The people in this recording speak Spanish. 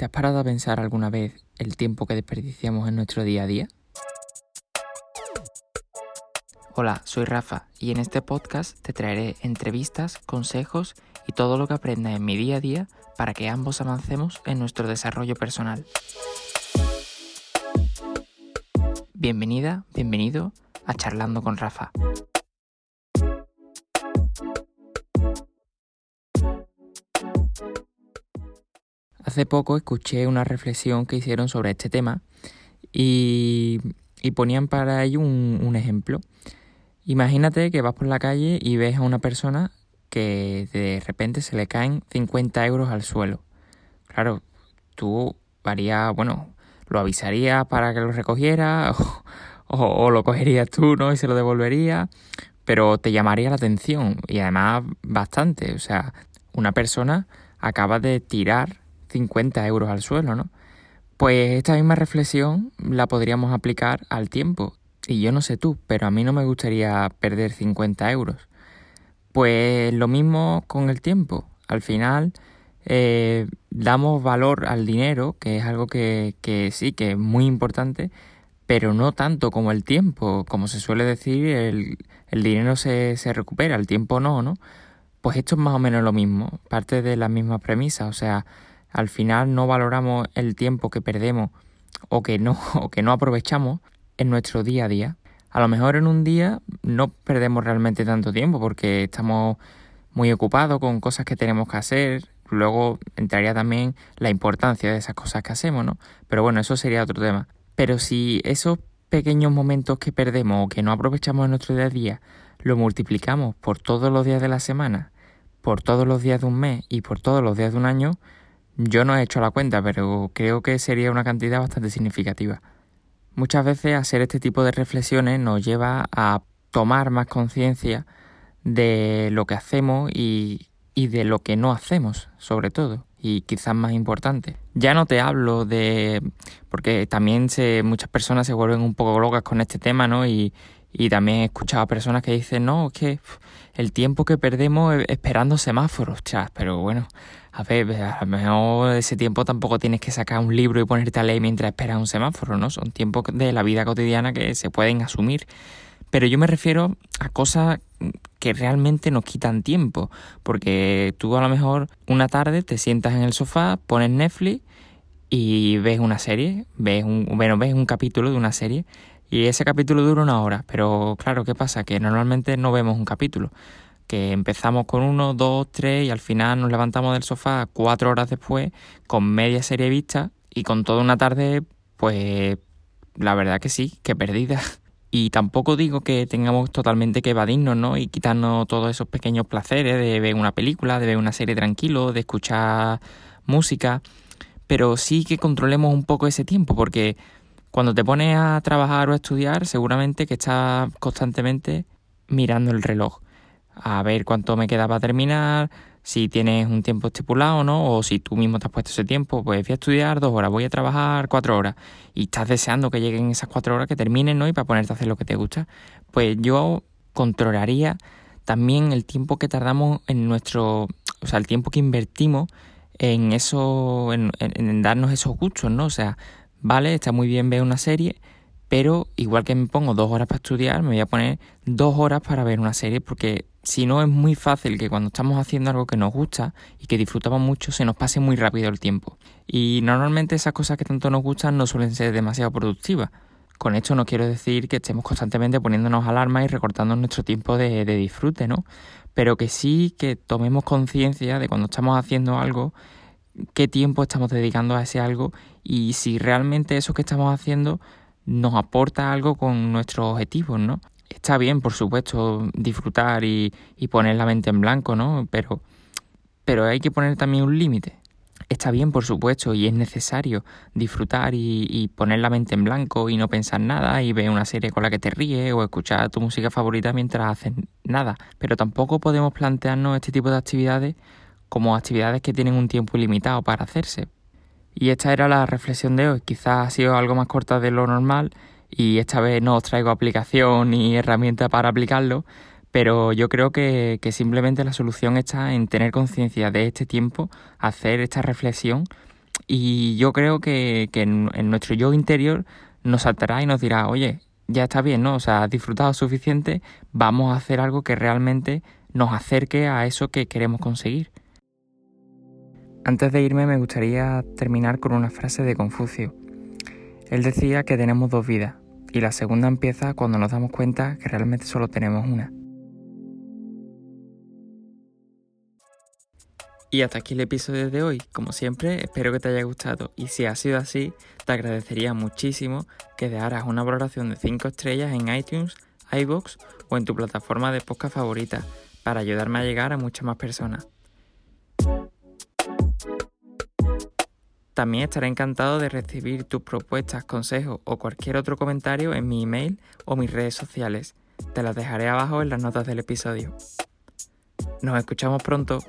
¿Te has parado a pensar alguna vez el tiempo que desperdiciamos en nuestro día a día? Hola, soy Rafa y en este podcast te traeré entrevistas, consejos y todo lo que aprenda en mi día a día para que ambos avancemos en nuestro desarrollo personal. Bienvenida, bienvenido a Charlando con Rafa. Hace poco escuché una reflexión que hicieron sobre este tema y, ponían para ello un, ejemplo. Imagínate que vas por la calle y ves a una persona que de repente se le caen 50 euros al suelo. Claro, tú harías, bueno, lo avisarías para que lo recogiera o, o, lo cogerías tú, ¿no? Y se lo devolvería, pero te llamaría la atención y además bastante. O sea, una persona acaba de tirar 50 euros al suelo, ¿no? Pues esta misma reflexión la podríamos aplicar al tiempo. Y yo no sé tú, pero a mí no me gustaría perder 50 euros. Pues lo mismo con el tiempo. Al final eh, damos valor al dinero, que es algo que, que sí, que es muy importante, pero no tanto como el tiempo. Como se suele decir, el, el dinero se, se recupera, el tiempo no, ¿no? Pues esto es más o menos lo mismo, parte de las mismas premisas. O sea, al final no valoramos el tiempo que perdemos o que no, o que no aprovechamos en nuestro día a día. A lo mejor en un día no perdemos realmente tanto tiempo porque estamos muy ocupados con cosas que tenemos que hacer. Luego entraría también la importancia de esas cosas que hacemos, ¿no? Pero bueno, eso sería otro tema. Pero si esos pequeños momentos que perdemos o que no aprovechamos en nuestro día a día lo multiplicamos por todos los días de la semana, por todos los días de un mes y por todos los días de un año, yo no he hecho la cuenta, pero creo que sería una cantidad bastante significativa. Muchas veces hacer este tipo de reflexiones nos lleva a tomar más conciencia de lo que hacemos y, de lo que no hacemos, sobre todo, y quizás más importante. Ya no te hablo de... porque también se, muchas personas se vuelven un poco locas con este tema, ¿no? Y, y también he escuchado a personas que dicen, no, es que el tiempo que perdemos esperando semáforos, chas, pero bueno, a ver, a lo mejor ese tiempo tampoco tienes que sacar un libro y ponerte a leer mientras esperas un semáforo, ¿no? Son tiempos de la vida cotidiana que se pueden asumir. Pero yo me refiero a cosas que realmente nos quitan tiempo, porque tú a lo mejor una tarde te sientas en el sofá, pones Netflix y ves una serie, ves un, bueno, ves un capítulo de una serie y ese capítulo dura una hora, pero claro, ¿qué pasa? Que normalmente no vemos un capítulo que empezamos con uno, dos, tres y al final nos levantamos del sofá cuatro horas después con media serie vista y con toda una tarde, pues la verdad que sí, que perdida. Y tampoco digo que tengamos totalmente que evadirnos, ¿no? Y quitarnos todos esos pequeños placeres de ver una película, de ver una serie tranquilo, de escuchar música, pero sí que controlemos un poco ese tiempo, porque cuando te pones a trabajar o a estudiar, seguramente que estás constantemente mirando el reloj a ver cuánto me queda para terminar, si tienes un tiempo estipulado o no, o si tú mismo te has puesto ese tiempo, pues voy a estudiar dos horas, voy a trabajar cuatro horas, y estás deseando que lleguen esas cuatro horas, que terminen, ¿no? Y para ponerte a hacer lo que te gusta. Pues yo controlaría también el tiempo que tardamos en nuestro, o sea, el tiempo que invertimos en eso, en, en darnos esos gustos, ¿no? O sea, vale, está muy bien ver una serie, pero igual que me pongo dos horas para estudiar, me voy a poner dos horas para ver una serie porque si no es muy fácil que cuando estamos haciendo algo que nos gusta y que disfrutamos mucho se nos pase muy rápido el tiempo. Y normalmente esas cosas que tanto nos gustan no suelen ser demasiado productivas. Con esto no quiero decir que estemos constantemente poniéndonos alarmas y recortando nuestro tiempo de, de disfrute, ¿no? Pero que sí que tomemos conciencia de cuando estamos haciendo algo, qué tiempo estamos dedicando a ese algo y si realmente eso que estamos haciendo nos aporta algo con nuestros objetivos, ¿no? Está bien, por supuesto, disfrutar y, poner la mente en blanco, ¿no? Pero, pero hay que poner también un límite. Está bien, por supuesto, y es necesario disfrutar y, y, poner la mente en blanco y no pensar nada y ver una serie con la que te ríes o escuchar tu música favorita mientras haces nada. Pero tampoco podemos plantearnos este tipo de actividades como actividades que tienen un tiempo ilimitado para hacerse, y esta era la reflexión de hoy. Quizás ha sido algo más corta de lo normal y esta vez no os traigo aplicación ni herramienta para aplicarlo, pero yo creo que, que simplemente la solución está en tener conciencia de este tiempo, hacer esta reflexión y yo creo que, en, nuestro yo interior nos saltará y nos dirá, oye, ya está bien, ¿no? O sea, has disfrutado suficiente, vamos a hacer algo que realmente nos acerque a eso que queremos conseguir. Antes de irme me gustaría terminar con una frase de Confucio. Él decía que tenemos dos vidas y la segunda empieza cuando nos damos cuenta que realmente solo tenemos una. Y hasta aquí el episodio de hoy. Como siempre, espero que te haya gustado y si ha sido así, te agradecería muchísimo que dejaras una valoración de 5 estrellas en iTunes, iBox o en tu plataforma de podcast favorita para ayudarme a llegar a muchas más personas. También estaré encantado de recibir tus propuestas, consejos o cualquier otro comentario en mi email o mis redes sociales. Te las dejaré abajo en las notas del episodio. Nos escuchamos pronto.